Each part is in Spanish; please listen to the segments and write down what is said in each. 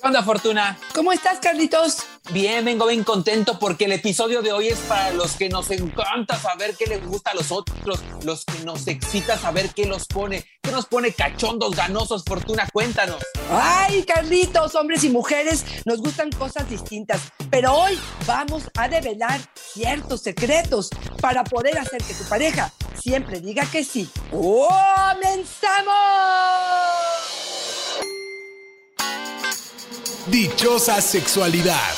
¿Qué onda, Fortuna? ¿Cómo estás, Carlitos? Bien, vengo bien contento porque el episodio de hoy es para los que nos encanta saber qué les gusta a los otros, los que nos excita saber qué los pone, qué nos pone cachondos, ganosos, Fortuna, cuéntanos. Ay, Carlitos, hombres y mujeres, nos gustan cosas distintas, pero hoy vamos a develar ciertos secretos para poder hacer que tu pareja siempre diga que sí. ¡Comenzamos! Dichosa sexualidad.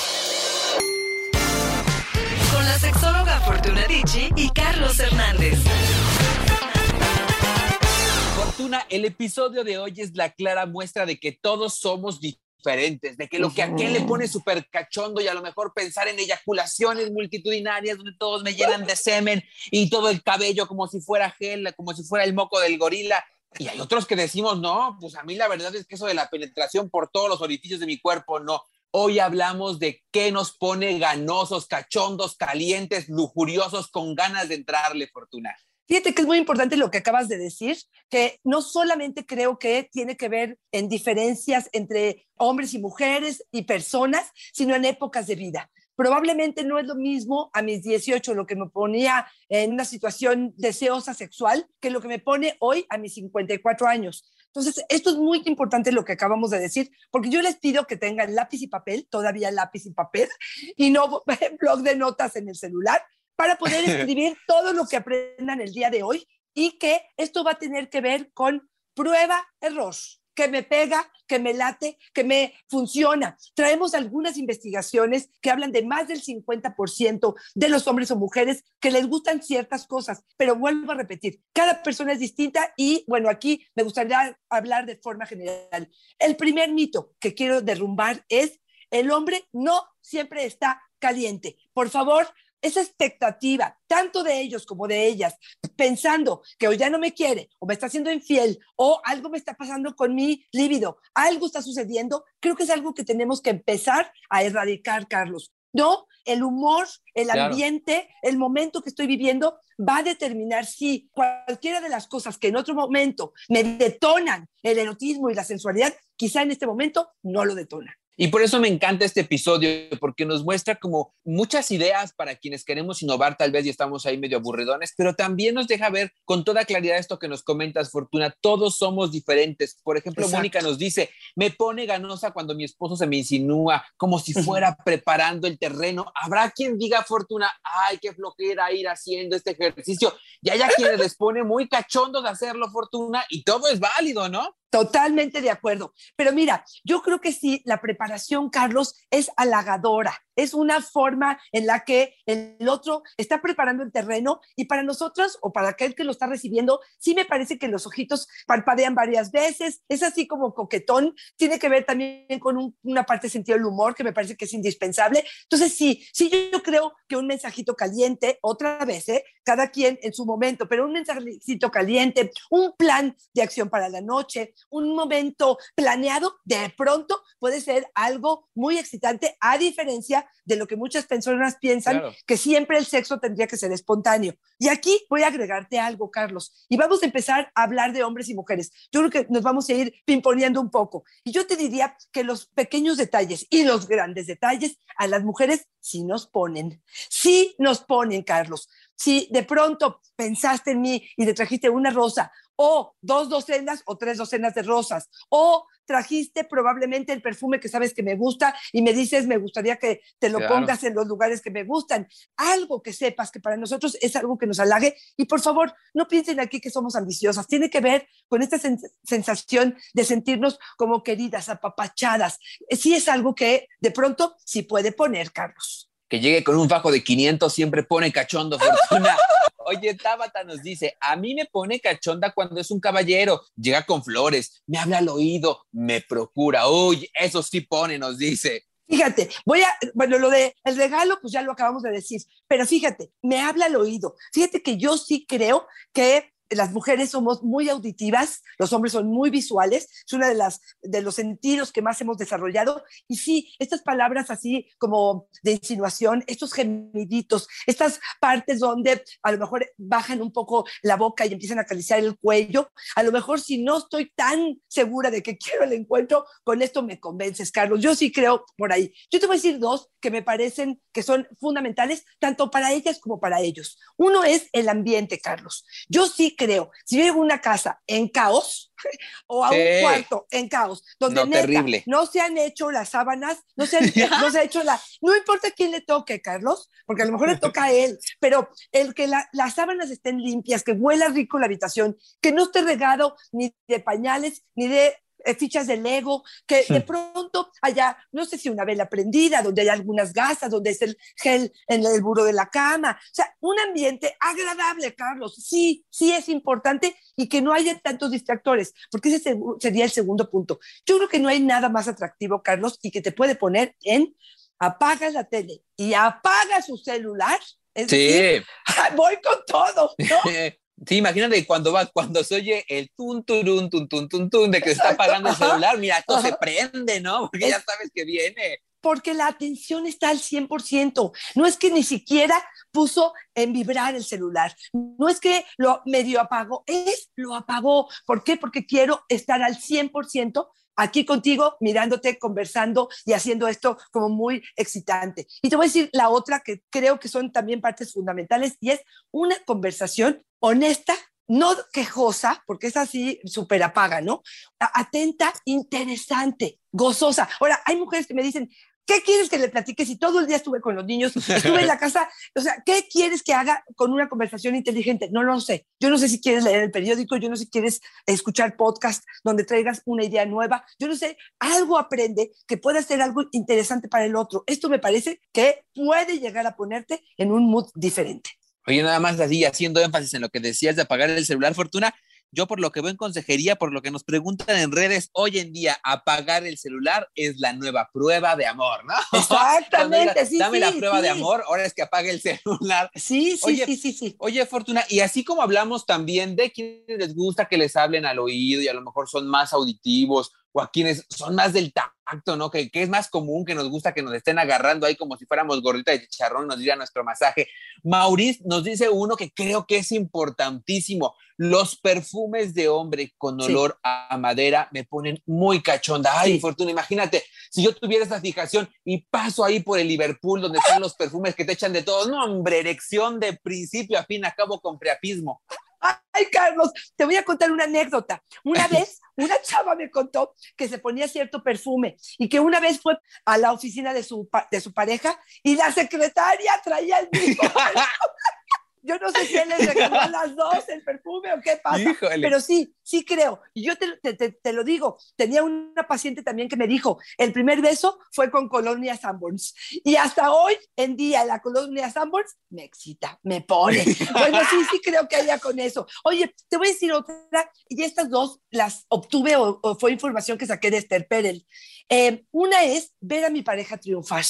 Con la sexóloga Fortuna Dicci y Carlos Hernández. Fortuna, el episodio de hoy es la clara muestra de que todos somos diferentes, de que lo que a aquel le pone súper cachondo y a lo mejor pensar en eyaculaciones multitudinarias donde todos me llenan de semen y todo el cabello como si fuera gel, como si fuera el moco del gorila, y hay otros que decimos, no, pues a mí la verdad es que eso de la penetración por todos los orificios de mi cuerpo, no. Hoy hablamos de qué nos pone ganosos, cachondos, calientes, lujuriosos, con ganas de entrarle, Fortuna. Fíjate que es muy importante lo que acabas de decir, que no solamente creo que tiene que ver en diferencias entre hombres y mujeres y personas, sino en épocas de vida probablemente no es lo mismo a mis 18 lo que me ponía en una situación deseosa sexual que lo que me pone hoy a mis 54 años. Entonces, esto es muy importante lo que acabamos de decir, porque yo les pido que tengan lápiz y papel, todavía lápiz y papel, y no blog de notas en el celular, para poder escribir todo lo que aprendan el día de hoy y que esto va a tener que ver con prueba, error que me pega, que me late, que me funciona. Traemos algunas investigaciones que hablan de más del 50% de los hombres o mujeres que les gustan ciertas cosas, pero vuelvo a repetir, cada persona es distinta y bueno, aquí me gustaría hablar de forma general. El primer mito que quiero derrumbar es el hombre no siempre está caliente. Por favor, esa expectativa, tanto de ellos como de ellas, pensando que o ya no me quiere, o me está haciendo infiel, o algo me está pasando con mi líbido, algo está sucediendo, creo que es algo que tenemos que empezar a erradicar, Carlos. No, el humor, el ambiente, el momento que estoy viviendo va a determinar si cualquiera de las cosas que en otro momento me detonan el erotismo y la sensualidad, quizá en este momento no lo detonan. Y por eso me encanta este episodio, porque nos muestra como muchas ideas para quienes queremos innovar tal vez y estamos ahí medio aburridones, pero también nos deja ver con toda claridad esto que nos comentas, Fortuna, todos somos diferentes. Por ejemplo, Mónica nos dice, me pone ganosa cuando mi esposo se me insinúa como si fuera preparando el terreno. Habrá quien diga, Fortuna, ay, qué flojera ir haciendo este ejercicio. Y haya quienes les pone muy cachondo de hacerlo, Fortuna, y todo es válido, ¿no? Totalmente de acuerdo. Pero mira, yo creo que sí, la preparación, Carlos, es halagadora es una forma en la que el otro está preparando el terreno y para nosotros o para aquel que lo está recibiendo, sí me parece que los ojitos parpadean varias veces, es así como coquetón, tiene que ver también con una parte de sentido del humor que me parece que es indispensable. Entonces, sí, sí, yo creo que un mensajito caliente, otra vez, ¿eh? cada quien en su momento, pero un mensajito caliente, un plan de acción para la noche, un momento planeado, de pronto puede ser algo muy excitante, a diferencia de lo que muchas personas piensan, que siempre el sexo tendría que ser espontáneo. Y aquí voy a agregarte algo, Carlos, y vamos a empezar a hablar de hombres y mujeres. Yo creo que nos vamos a ir pimponeando un poco. Y yo te diría que los pequeños detalles y los grandes detalles a las mujeres sí nos ponen, sí nos ponen, Carlos. Si de pronto pensaste en mí y te trajiste una rosa o dos docenas o tres docenas de rosas, o trajiste probablemente el perfume que sabes que me gusta y me dices, me gustaría que te lo pongas en los lugares que me gustan. Algo que sepas que para nosotros es algo que nos halague. Y por favor, no piensen aquí que somos ambiciosas. Tiene que ver con esta sensación de sentirnos como queridas, apapachadas. Sí es algo que de pronto sí puede poner, Carlos que llegue con un fajo de 500 siempre pone cachondo, Fortuna. Oye, Tabata nos dice, a mí me pone cachonda cuando es un caballero, llega con flores, me habla al oído, me procura. Uy, eso sí pone, nos dice. Fíjate, voy a, bueno, lo de el regalo, pues ya lo acabamos de decir, pero fíjate, me habla al oído. Fíjate que yo sí creo que las mujeres somos muy auditivas, los hombres son muy visuales, es uno de, de los sentidos que más hemos desarrollado. Y sí, estas palabras así como de insinuación, estos gemiditos, estas partes donde a lo mejor bajan un poco la boca y empiezan a acariciar el cuello, a lo mejor si no estoy tan segura de que quiero el encuentro, con esto me convences, Carlos. Yo sí creo por ahí. Yo te voy a decir dos que me parecen que son fundamentales tanto para ellas como para ellos. Uno es el ambiente, Carlos. Yo sí creo, si yo llego a una casa en caos o a un cuarto en caos, donde no, no se han hecho las sábanas, no se, no se ha hecho la... No importa quién le toque, Carlos, porque a lo mejor le toca a él, pero el que las sábanas estén limpias, que huela rico la habitación, que no esté regado ni de pañales, ni de fichas de Lego, que de pronto haya, no sé si una vela prendida, donde hay algunas gasas, donde es el gel en el buro de la cama. O sea, un ambiente agradable, Carlos. Sí, sí es importante y que no haya tantos distractores, porque ese sería el segundo punto. Yo creo que no hay nada más atractivo, Carlos, y que te puede poner en apagas la tele y apaga su celular. sí. voy con todo, ¿no? Sí, imagínate cuando va, cuando se oye el tun, turun, tun, tun, tun, tun, de que se está apagando el celular, mira, esto se prende, ¿no? Porque ya sabes que viene. Porque la atención está al 100%. No es que ni siquiera puso en vibrar el celular. No es que lo medio apagó, es lo apagó. ¿Por qué? Porque quiero estar al 100% aquí contigo, mirándote, conversando y haciendo esto como muy excitante. Y te voy a decir la otra que creo que son también partes fundamentales y es una conversación honesta, no quejosa, porque es así súper apaga, ¿no? Atenta, interesante, gozosa. Ahora, hay mujeres que me dicen, ¿Qué quieres que le platique si todo el día estuve con los niños, estuve en la casa? O sea, ¿qué quieres que haga con una conversación inteligente? No lo sé. Yo no sé si quieres leer el periódico, yo no sé si quieres escuchar podcast donde traigas una idea nueva, yo no sé, algo aprende que pueda ser algo interesante para el otro. Esto me parece que puede llegar a ponerte en un mood diferente. Oye, nada más así, haciendo énfasis en lo que decías de apagar el celular, Fortuna, yo por lo que veo en consejería, por lo que nos preguntan en redes, hoy en día apagar el celular es la nueva prueba de amor, ¿no? Exactamente, sí. Dame la prueba de amor, ahora es que apague el celular. Sí, sí, sí, sí, sí. Oye, Fortuna, y así como hablamos también de quienes les gusta que les hablen al oído y a lo mejor son más auditivos o a quienes son más del tacto, ¿no? Que, que, es más común, que nos gusta que nos estén agarrando ahí como si fuéramos gordita de chicharrón, nos diría nuestro masaje. Maurice nos dice uno que creo que es importantísimo. Los perfumes de hombre con olor a madera me ponen muy cachonda. Ay, Fortuna, imagínate, si yo tuviera esa fijación y paso ahí por el Liverpool donde están los perfumes que te echan de todo, no, hombre, erección de principio a fin, acabo con preapismo. Ay, Carlos, te voy a contar una anécdota. Una vez, una chava me contó que se ponía cierto perfume y que una vez fue a la oficina de su, de su pareja y la secretaria traía el mismo. Yo no sé si él les regaló a las dos el perfume o qué pasa, pero sí, sí creo. Y yo te, te, te, lo digo, tenía una paciente también que me dijo, el primer beso fue con Colonia Sanborns. Y hasta hoy en día la Colonia Sanborns me excita, me pone. Bueno, sí, sí creo que haya con eso. Oye, te voy a decir otra, y estas dos las obtuve o, fue información que saqué de Esther Perel. Eh, una es ver a mi pareja triunfar.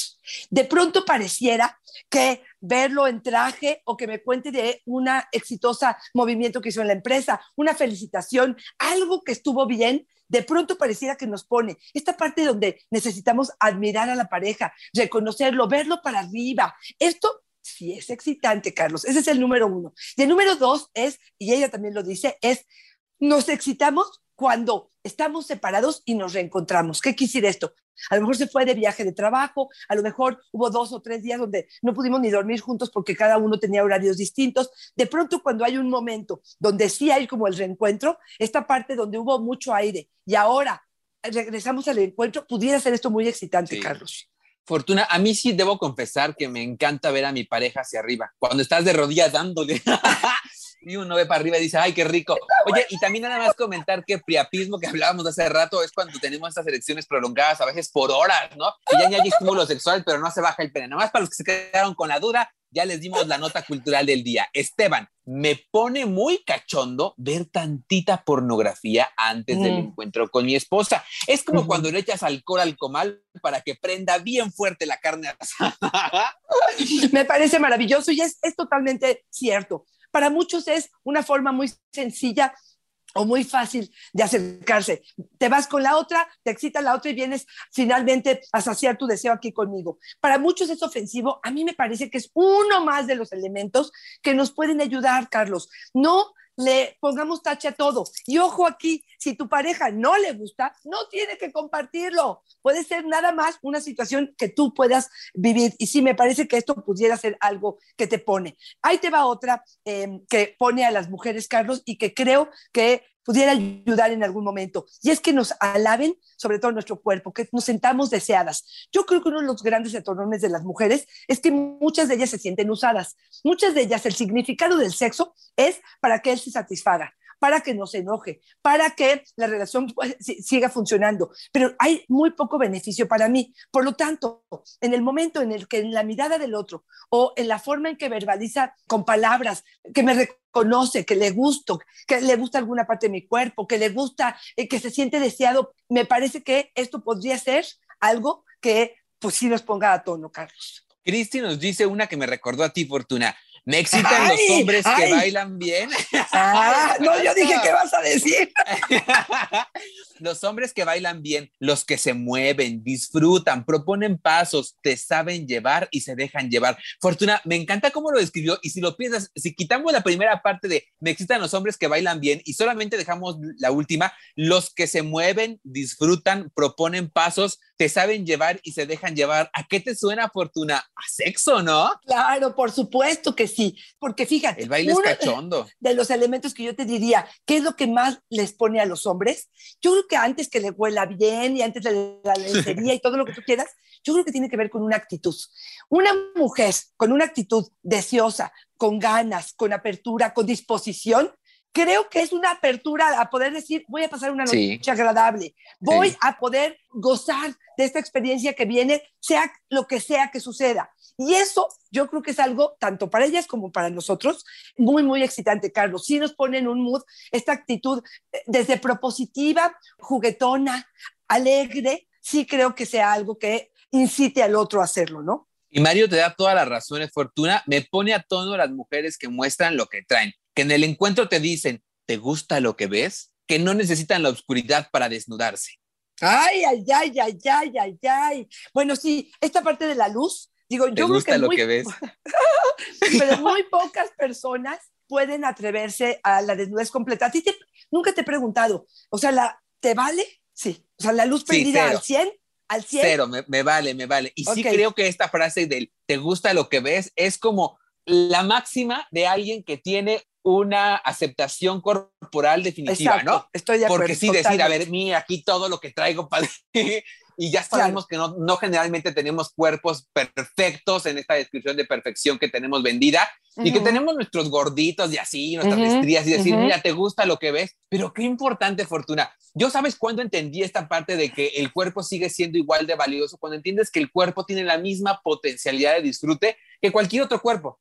De pronto pareciera que verlo en traje o que me cuente de una exitosa movimiento que hizo en la empresa, una felicitación, algo que estuvo bien, de pronto pareciera que nos pone esta parte donde necesitamos admirar a la pareja, reconocerlo, verlo para arriba. Esto sí es excitante, Carlos. Ese es el número uno. Y el número dos es, y ella también lo dice, es nos excitamos cuando estamos separados y nos reencontramos. ¿Qué quisiera esto? A lo mejor se fue de viaje de trabajo, a lo mejor hubo dos o tres días donde no pudimos ni dormir juntos porque cada uno tenía horarios distintos. De pronto, cuando hay un momento donde sí hay como el reencuentro, esta parte donde hubo mucho aire y ahora regresamos al encuentro, pudiera ser esto muy excitante, Carlos. Fortuna, a mí sí debo confesar que me encanta ver a mi pareja hacia arriba. Cuando estás de rodillas dándole. y uno ve para arriba y dice, ay, qué rico. Oye, y también nada más comentar que priapismo que hablábamos hace rato es cuando tenemos estas elecciones prolongadas, a veces por horas, ¿no? Y ya, ya hay estímulo sexual, pero no se baja el pene. Nada más para los que se quedaron con la duda, ya les dimos la nota cultural del día. Esteban, me pone muy cachondo ver tantita pornografía antes del encuentro con mi esposa. Es como cuando le echas alcohol al comal para que prenda bien fuerte la carne asada. me parece maravilloso y es, es totalmente cierto para muchos es una forma muy sencilla o muy fácil de acercarse. Te vas con la otra, te excita la otra y vienes finalmente a saciar tu deseo aquí conmigo. Para muchos es ofensivo, a mí me parece que es uno más de los elementos que nos pueden ayudar, Carlos. No le pongamos tache a todo. Y ojo aquí, si tu pareja no le gusta, no tiene que compartirlo. Puede ser nada más una situación que tú puedas vivir. Y sí, me parece que esto pudiera ser algo que te pone. Ahí te va otra em, que pone a las mujeres, Carlos, y que creo que pudiera ayudar en algún momento. Y es que nos alaben, sobre todo nuestro cuerpo, que nos sentamos deseadas. Yo creo que uno de los grandes detonores de las mujeres es que muchas de ellas se sienten usadas. Muchas de ellas, el significado del sexo es para que él se satisfaga para que no se enoje, para que la relación pues, siga funcionando. Pero hay muy poco beneficio para mí. Por lo tanto, en el momento en el que en la mirada del otro o en la forma en que verbaliza con palabras, que me reconoce, que le gusto, que le gusta alguna parte de mi cuerpo, que le gusta, eh, que se siente deseado, me parece que esto podría ser algo que pues sí nos ponga a tono, Carlos. Cristi nos dice una que me recordó a ti, Fortuna. Me excitan los hombres que bailan bien. Ah, no, yo dije, ¿qué vas a decir? los hombres que bailan bien, los que se mueven, disfrutan, proponen pasos, te saben llevar y se dejan llevar. Fortuna, me encanta cómo lo describió y si lo piensas, si quitamos la primera parte de me excitan los hombres que bailan bien y solamente dejamos la última, los que se mueven, disfrutan, proponen pasos, te saben llevar y se dejan llevar. ¿A qué te suena, Fortuna? A sexo, ¿no? Claro, por supuesto que sí, porque fíjate. El baile es cachondo. De los elementos que yo te diría, ¿qué es lo que más les pone a los hombres? Yo creo que antes que le huela bien y antes de la lencería y todo lo que tú quieras, yo creo que tiene que ver con una actitud. Una mujer con una actitud deseosa, con ganas, con apertura, con disposición, creo que es una apertura a poder decir, voy a pasar una noche agradable, voy a poder gozar de esta experiencia que viene, sea lo que sea que suceda. Y eso yo creo que es algo, tanto para ellas como para nosotros, muy, muy excitante, Carlos. Sí nos pone en un mood esta actitud eh, desde propositiva, juguetona, alegre, sí creo que sea algo que incite al otro a hacerlo, ¿no? Y Mario te da todas las razones, Fortuna. Me pone a tono las mujeres que muestran lo que traen que en el encuentro te dicen, ¿te gusta lo que ves? Que no necesitan la oscuridad para desnudarse. Ay, ay, ay, ay, ay, ay, ay. Bueno, sí, esta parte de la luz, digo, yo gusta creo que lo que ves? pero muy pocas personas pueden atreverse a la desnudez completa. ¿A ti nunca te he preguntado, o sea, la, ¿te vale? Sí, o sea, la luz prendida al 100, al 100. Cero, me, vale, me vale. Y sí creo que esta frase del ¿te gusta lo que ves? es como la máxima de alguien que tiene una aceptación corporal definitiva, ¿no? Estoy de acuerdo. Porque sí decir, a ver, mira, aquí todo lo que traigo para y ya sabemos que no, no, generalmente tenemos cuerpos perfectos en esta descripción de perfección que tenemos vendida y que tenemos nuestros gorditos y así, nuestras estrías y decir, mira, te gusta lo que ves, pero qué importante fortuna. Yo sabes cuándo entendí esta parte de que el cuerpo sigue siendo igual de valioso, cuando entiendes que el cuerpo tiene la misma potencialidad de disfrute que cualquier otro cuerpo.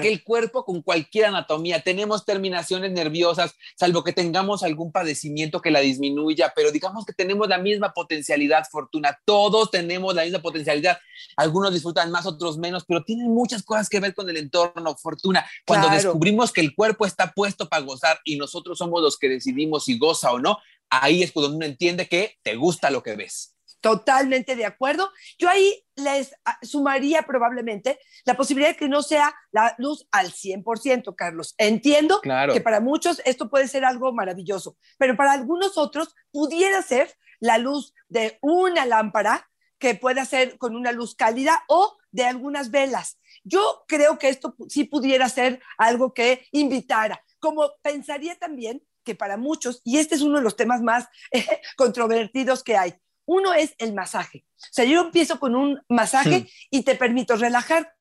Que el cuerpo con cualquier anatomía, tenemos terminaciones nerviosas, salvo que tengamos algún padecimiento que la disminuya, pero digamos que tenemos la misma potencialidad, Fortuna, todos tenemos la misma potencialidad, algunos disfrutan más, otros menos, pero tienen muchas cosas que ver con el entorno, Fortuna. Cuando descubrimos que el cuerpo está puesto para gozar y nosotros somos los que decidimos si goza o no, ahí es cuando uno entiende que te gusta lo que ves. Totalmente de acuerdo. Yo ahí les ah, sumaría probablemente la posibilidad de que no sea la luz al 100%, Carlos. Entiendo que para muchos esto puede ser algo maravilloso, pero para algunos otros pudiera ser la luz de una lámpara que pueda ser con una luz cálida o de algunas velas. Yo creo que esto sí pudiera ser algo que invitara, como pensaría también que para muchos, y este es uno de los temas más eh, controvertidos que hay, uno es el masaje. O sea, yo empiezo con un masaje y te permito relajarte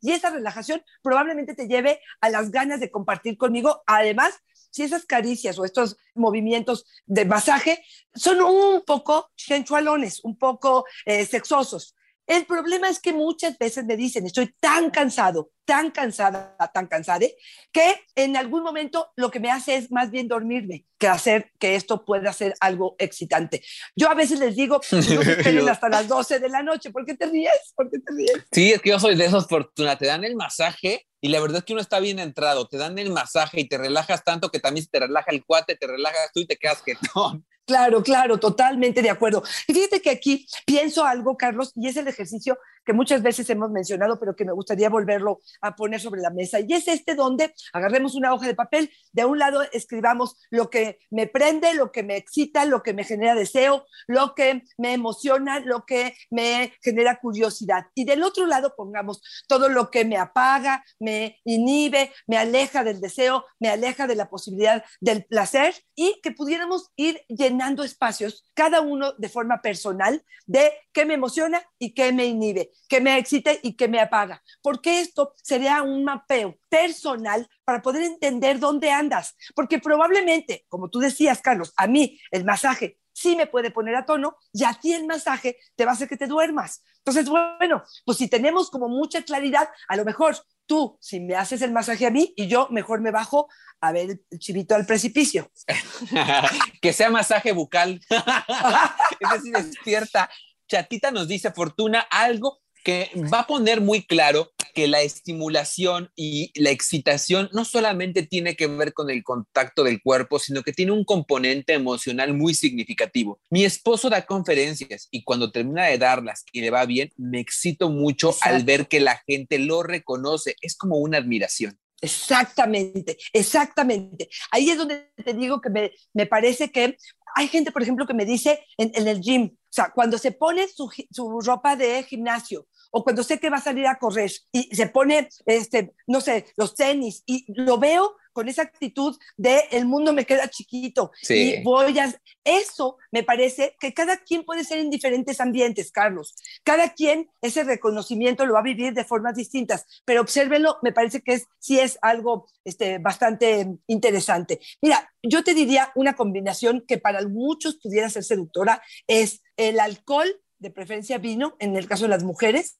y esa relajación probablemente te lleve a las ganas de compartir conmigo. Además, si esas caricias o estos movimientos de masaje son un poco sensualones, un poco eh, sexosos, El problema es que muchas veces me dicen, estoy tan cansado, tan cansada, tan cansada, que en algún momento lo que me hace es más bien dormirme que hacer que esto pueda ser algo excitante. Yo a veces les digo, no hasta las 12 de la noche. ¿Por qué te ríes? ¿Por qué te ríes? Sí, es que yo soy de esos fortuna. Te dan el masaje y la verdad es que uno está bien entrado. Te dan el masaje y te relajas tanto que también te relaja el cuate, te relajas tú y te quedas quietón. Claro, claro, totalmente de acuerdo. Y fíjate que aquí pienso algo, Carlos, y es el ejercicio que muchas veces hemos mencionado, pero que me gustaría volverlo a poner sobre la mesa. Y es este donde agarremos una hoja de papel, de un lado escribamos lo que me prende, lo que me excita, lo que me genera deseo, lo que me emociona, lo que me genera curiosidad. Y del otro lado pongamos todo lo que me apaga, me inhibe, me aleja del deseo, me aleja de la posibilidad del placer y que pudiéramos ir llenando espacios, cada uno de forma personal, de qué me emociona y qué me inhibe que me excite y que me apaga, porque esto sería un mapeo personal para poder entender dónde andas, porque probablemente, como tú decías, Carlos, a mí el masaje sí me puede poner a tono y a ti el masaje te va a hacer que te duermas. Entonces, bueno, pues si tenemos como mucha claridad, a lo mejor tú, si me haces el masaje a mí y yo mejor me bajo a ver el chivito al precipicio. que sea masaje bucal. es decir, despierta. Chatita nos dice, Fortuna, algo que va a poner muy claro que la estimulación y la excitación no solamente tiene que ver con el contacto del cuerpo, sino que tiene un componente emocional muy significativo. Mi esposo da conferencias y cuando termina de darlas y le va bien, me excito mucho al ver que la gente lo reconoce. Es como una admiración. Exactamente, exactamente. Ahí es donde te digo que me, me parece que hay gente, por ejemplo, que me dice en, en el gym, o sea, cuando se pone su, su ropa de gimnasio o cuando sé que va a salir a correr y se pone, este, no sé, los tenis y lo veo con esa actitud de el mundo me queda chiquito y voy a... Eso me parece que cada quien puede ser en diferentes ambientes, Carlos. Cada quien ese reconocimiento lo va a vivir de formas distintas, pero obsérvenlo, me parece que es, sí es algo este, bastante interesante. Mira, yo te diría una combinación que para muchos pudiera ser seductora, es el alcohol, de preferencia vino, en el caso de las mujeres,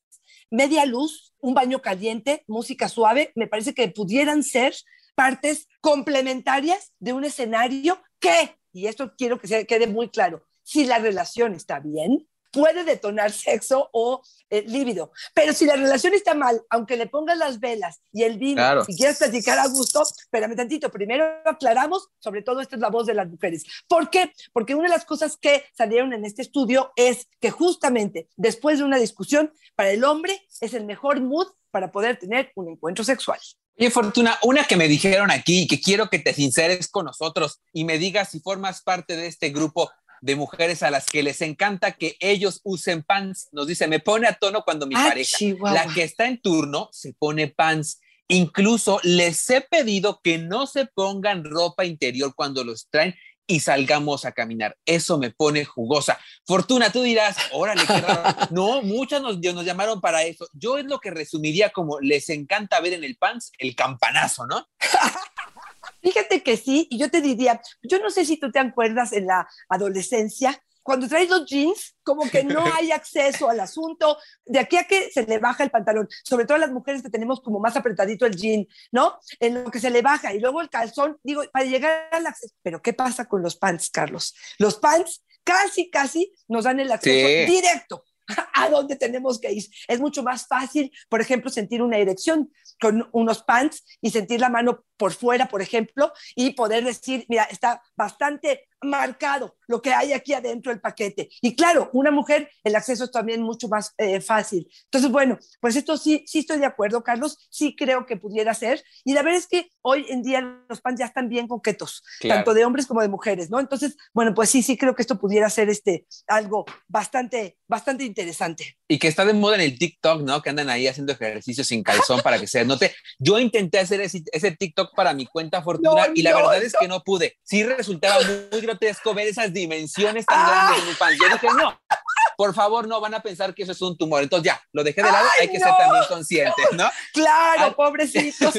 media luz, un baño caliente, música suave, me parece que pudieran ser partes complementarias de un escenario que, y esto quiero que se quede muy claro, si la relación está bien, puede detonar sexo o eh, líbido. Pero si la relación está mal, aunque le pongas las velas y el vino y quieras platicar a gusto, espérame tantito, primero aclaramos, sobre todo esta es la voz de las mujeres. ¿Por qué? Porque una de las cosas que salieron en este estudio es que justamente después de una discusión, para el hombre es el mejor mood para poder tener un encuentro sexual. Oye, Fortuna, una que me dijeron aquí y que quiero que te sinceres con nosotros y me digas si formas parte de este grupo de mujeres a las que les encanta que ellos usen pants. Nos dice, me pone a tono cuando mi ah, pareja, la que está en turno, se pone pants. Incluso les he pedido que no se pongan ropa interior cuando los traen y salgamos a caminar. Eso me pone jugosa. Fortuna, tú dirás, órale, qué raro. No, muchas nos, nos llamaron para eso. Yo es lo que resumiría como les encanta ver en el pants el campanazo, ¿no? Fíjate que sí, y yo te diría, yo no sé si tú te acuerdas en la adolescencia, cuando traes los jeans, como que no hay acceso al asunto, de aquí a que se le baja el pantalón, sobre todo a las mujeres que tenemos como más apretadito el jean, ¿no? En lo que se le baja, y luego el calzón, digo, para llegar al acceso. Pero ¿qué pasa con los pants, Carlos? Los pants casi, casi nos dan el acceso directo a dónde tenemos que ir. Es mucho más fácil, por ejemplo, sentir una erección con unos pants y sentir la mano por fuera, por ejemplo, y poder decir, mira, está bastante marcado lo que hay aquí adentro del paquete. Y claro, una mujer, el acceso es también mucho más eh, fácil. Entonces, bueno, pues esto sí, sí estoy de acuerdo, Carlos, sí creo que pudiera ser. Y la verdad es que hoy en día los pants ya están bien coquetos, tanto de hombres como de mujeres, ¿no? Entonces, bueno, pues sí, sí creo que esto pudiera ser este, algo bastante, bastante interesante. Y que está de moda en el TikTok, ¿no? Que andan ahí haciendo ejercicio sin calzón para que se note. Yo intenté hacer ese, ese TikTok para mi cuenta Fortuna y la verdad es que no pude. Sí resultaba muy grotesco ver esas dimensiones tan grandes en mi pan. Yo dije, no, por favor, no van a pensar que eso es un tumor. Entonces ya, lo dejé de lado, hay que ser también conscientes, ¿no? Claro, pobrecitos.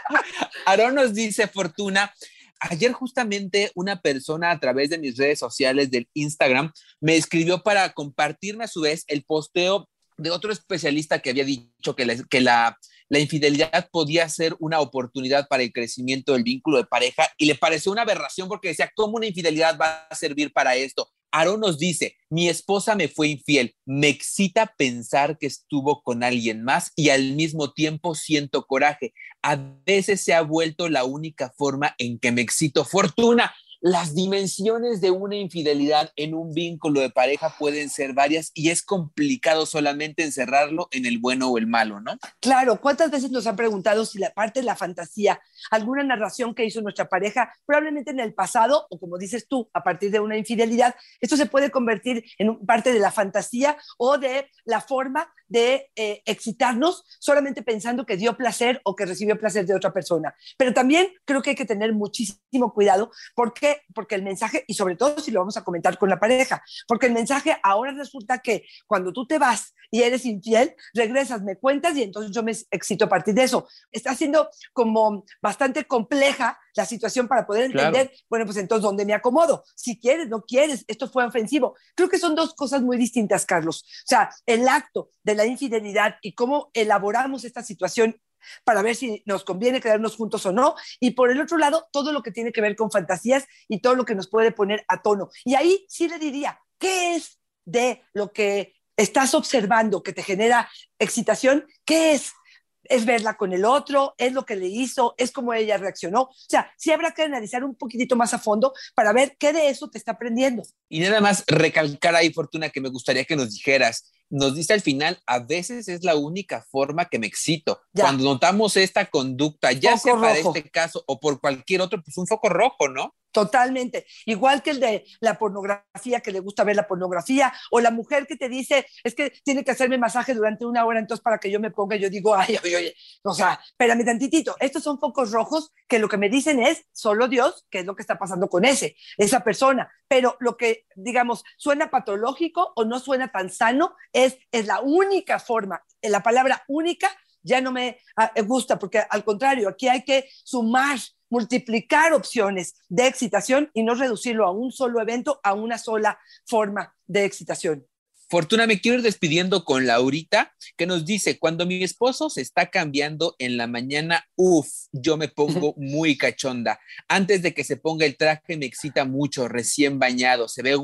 Aarón nos dice, Fortuna, ayer justamente una persona a través de mis redes sociales del Instagram me escribió para compartirme a su vez el posteo de otro especialista que había dicho que, que la, la, infidelidad podía ser una oportunidad para el crecimiento del vínculo de pareja y le pareció una aberración porque decía, ¿cómo una infidelidad va a servir para esto? Aaron nos dice, mi esposa me fue infiel, me excita pensar que estuvo con alguien más y al mismo tiempo siento coraje. A veces se ha vuelto la única forma en que me excito. Fortuna, las dimensiones de una infidelidad en un vínculo de pareja pueden ser varias y es complicado solamente encerrarlo en el bueno o el malo, ¿no? Claro, ¿cuántas veces nos han preguntado si la parte de la fantasía, alguna narración que hizo nuestra pareja, probablemente en el pasado, o como dices tú, a partir de una infidelidad, esto se puede convertir en parte de la fantasía o de la forma de eh, excitarnos solamente pensando que dio placer o que recibió placer de otra persona. Pero también creo que hay que tener muchísimo cuidado porque, porque el mensaje, y sobre todo si lo vamos a comentar con la pareja, porque el mensaje ahora resulta que cuando tú te vas y eres infiel, regresas, me cuentas y entonces yo me excito a partir de eso. Está siendo como bastante compleja la situación para poder entender, bueno, pues entonces, ¿dónde me acomodo? Si quieres, no quieres, esto fue ofensivo. Creo que son dos cosas muy distintas, Carlos. O sea, el acto de la infidelidad y cómo elaboramos esta situación para ver si nos conviene quedarnos juntos o no. Y por el otro lado, todo lo que tiene que ver con fantasías y todo lo que nos puede poner a tono. Y ahí sí le diría, ¿qué es de lo que estás observando que te genera excitación? ¿Qué es? Es verla con el otro, es lo que le hizo, es cómo ella reaccionó. O sea, sí habrá que analizar un poquitito más a fondo para ver qué de eso te está aprendiendo. Y nada más recalcar ahí, Fortuna, que me gustaría que nos dijeras, nos dice al final, a veces es la única forma que me excito. Cuando notamos esta conducta, ya sea para este caso o por cualquier otro, pues un foco rojo, ¿no? Totalmente. Igual que el de la pornografía, que le gusta ver la pornografía, o la mujer que te dice, es que tiene que hacerme masaje durante una hora, entonces para que yo me ponga, yo digo, ay, ay, ay, o sea, espérame tantitito. Estos son focos rojos que lo que me dicen es solo Dios, qué es lo que está pasando con ese, esa persona. Pero lo que, digamos, suena patológico o no suena tan sano es, es la única forma, la palabra única ya no me ah, gusta, porque al contrario, aquí hay que sumar multiplicar opciones de excitación y no reducirlo a un solo evento, a una sola forma de excitación. Fortuna, me quiero ir despidiendo con Laurita, que nos dice, cuando mi esposo se está cambiando en la mañana, uff, yo me pongo muy cachonda. Antes de que se ponga el traje, me excita mucho, recién bañado, se ve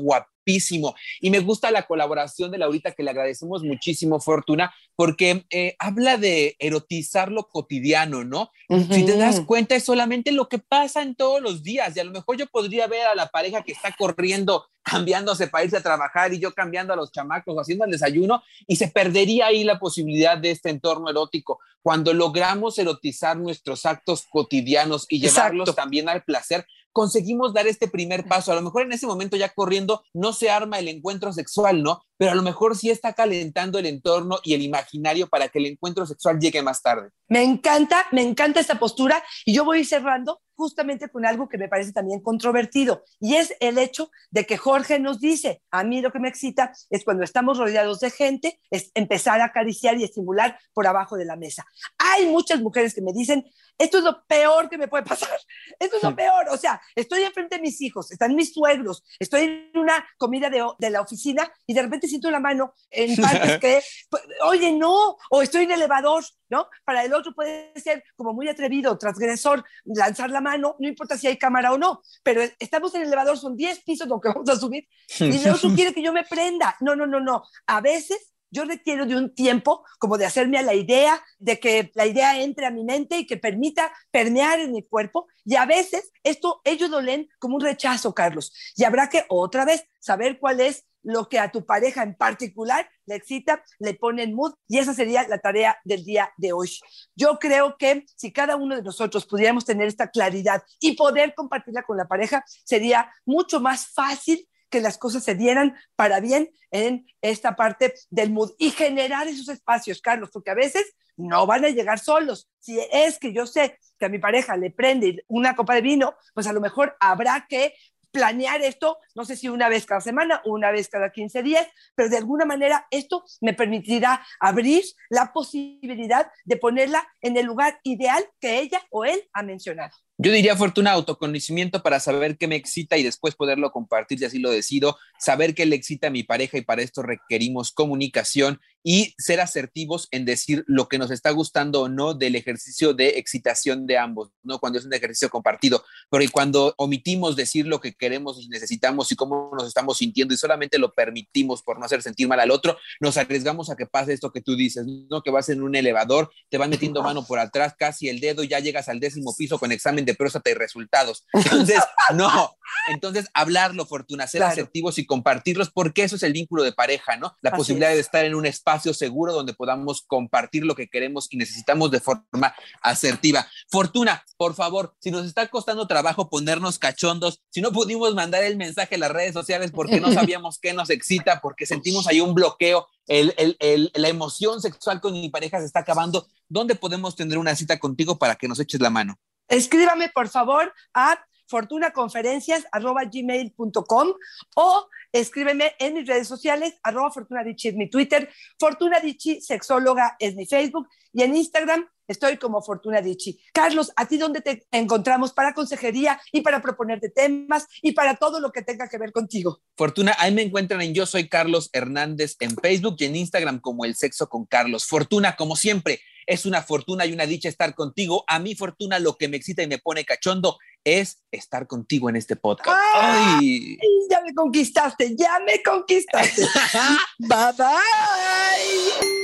y me gusta la colaboración de Laurita, que le agradecemos muchísimo, Fortuna, porque eh, habla de erotizar lo cotidiano, ¿no? Si te das cuenta, es solamente lo que pasa en todos los días. Y a lo mejor yo podría ver a la pareja que está corriendo, cambiándose para irse a trabajar y yo cambiando a los chamacos, haciendo el desayuno, y se perdería ahí la posibilidad de este entorno erótico. Cuando logramos erotizar nuestros actos cotidianos y llevarlos también al placer, conseguimos dar este primer paso. A lo mejor en ese momento ya corriendo no se arma el encuentro sexual, ¿no? Pero a lo mejor sí está calentando el entorno y el imaginario para que el encuentro sexual llegue más tarde. Me encanta, me encanta esta postura y yo voy cerrando justamente con algo que me parece también controvertido y es el hecho de que Jorge nos dice, a mí lo que me excita es cuando estamos rodeados de gente, es empezar a acariciar y estimular por abajo de la mesa. Hay muchas mujeres que me dicen, esto es lo peor que me puede pasar, esto es lo peor, o sea, estoy enfrente de mis hijos, están mis suegros, estoy en una comida de, de la oficina y de repente siento la mano en partes que, pues, oye, no, o estoy en el elevador, ¿no? Para el otro puede ser como muy atrevido, transgresor, lanzar la mano, no importa si hay cámara o no, pero estamos en el elevador, son 10 pisos lo que vamos a subir, y el otro quiere que yo me prenda. No, no, no, no. A veces yo requiero de un tiempo como de hacerme a la idea, de que la idea entre a mi mente y que permita permear en mi cuerpo. Y a veces esto ellos lo leen como un rechazo, Carlos. Y habrá que otra vez saber cuál es lo que a tu pareja en particular le excita, le pone en mood y esa sería la tarea del día de hoy. Yo creo que si cada uno de nosotros pudiéramos tener esta claridad y poder compartirla con la pareja, sería mucho más fácil que las cosas se dieran para bien en esta parte del mood y generar esos espacios, Carlos, porque a veces no van a llegar solos. Si es que yo sé que a mi pareja le prende una copa de vino, pues a lo mejor habrá que planear esto, no sé si una vez cada semana o una vez cada 15 días, pero de alguna manera esto me permitirá abrir la posibilidad de ponerla en el lugar ideal que ella o él ha mencionado. Yo diría, Fortuna, autoconocimiento para saber qué me excita y después poderlo compartir si así lo decido, saber qué le excita a mi pareja y para esto requerimos comunicación y ser asertivos en decir lo que nos está gustando o no del ejercicio de excitación de ambos, ¿no? Cuando es un ejercicio compartido, porque cuando omitimos decir lo que queremos y necesitamos y cómo nos estamos sintiendo y solamente lo permitimos por no hacer sentir mal al otro, nos arriesgamos a que pase esto que tú dices, ¿no? Que vas en un elevador, te van metiendo mano por atrás, casi el dedo, y ya llegas al décimo piso con examen de próstata y resultados. Entonces, no. Entonces, hablarlo, Fortuna, ser asertivos y compartirlos, porque eso es el vínculo de pareja, ¿no? La posibilidad de estar en un espacio seguro donde podamos compartir lo que queremos y necesitamos de forma asertiva. Fortuna, por favor, si nos está costando trabajo ponernos cachondos, si no pudimos mandar el mensaje en las redes sociales porque no sabíamos qué nos excita, porque sentimos ahí un bloqueo, la emoción sexual con mi pareja se está acabando, ¿dónde podemos tener una cita contigo para que nos eches la mano? Escríbame, por favor, a fortunaconferencias.gmail.com o escríbeme en mis redes sociales, arroba Fortunadichi es mi Twitter, Fortunadichi sexóloga es mi Facebook y en Instagram estoy como Fortuna Carlos, ¿a ti dónde te encontramos para consejería y para proponerte temas y para todo lo que tenga que ver contigo? Fortuna, ahí me encuentran en Yo Soy Carlos Hernández en Facebook y en Instagram como El Sexo con Carlos. Fortuna, como siempre, es una fortuna y una dicha estar contigo. A mí, Fortuna, lo que me excita y me pone cachondo es estar contigo en este podcast. ¡Ay! Ya me conquistaste, ya me conquistaste. bye bye.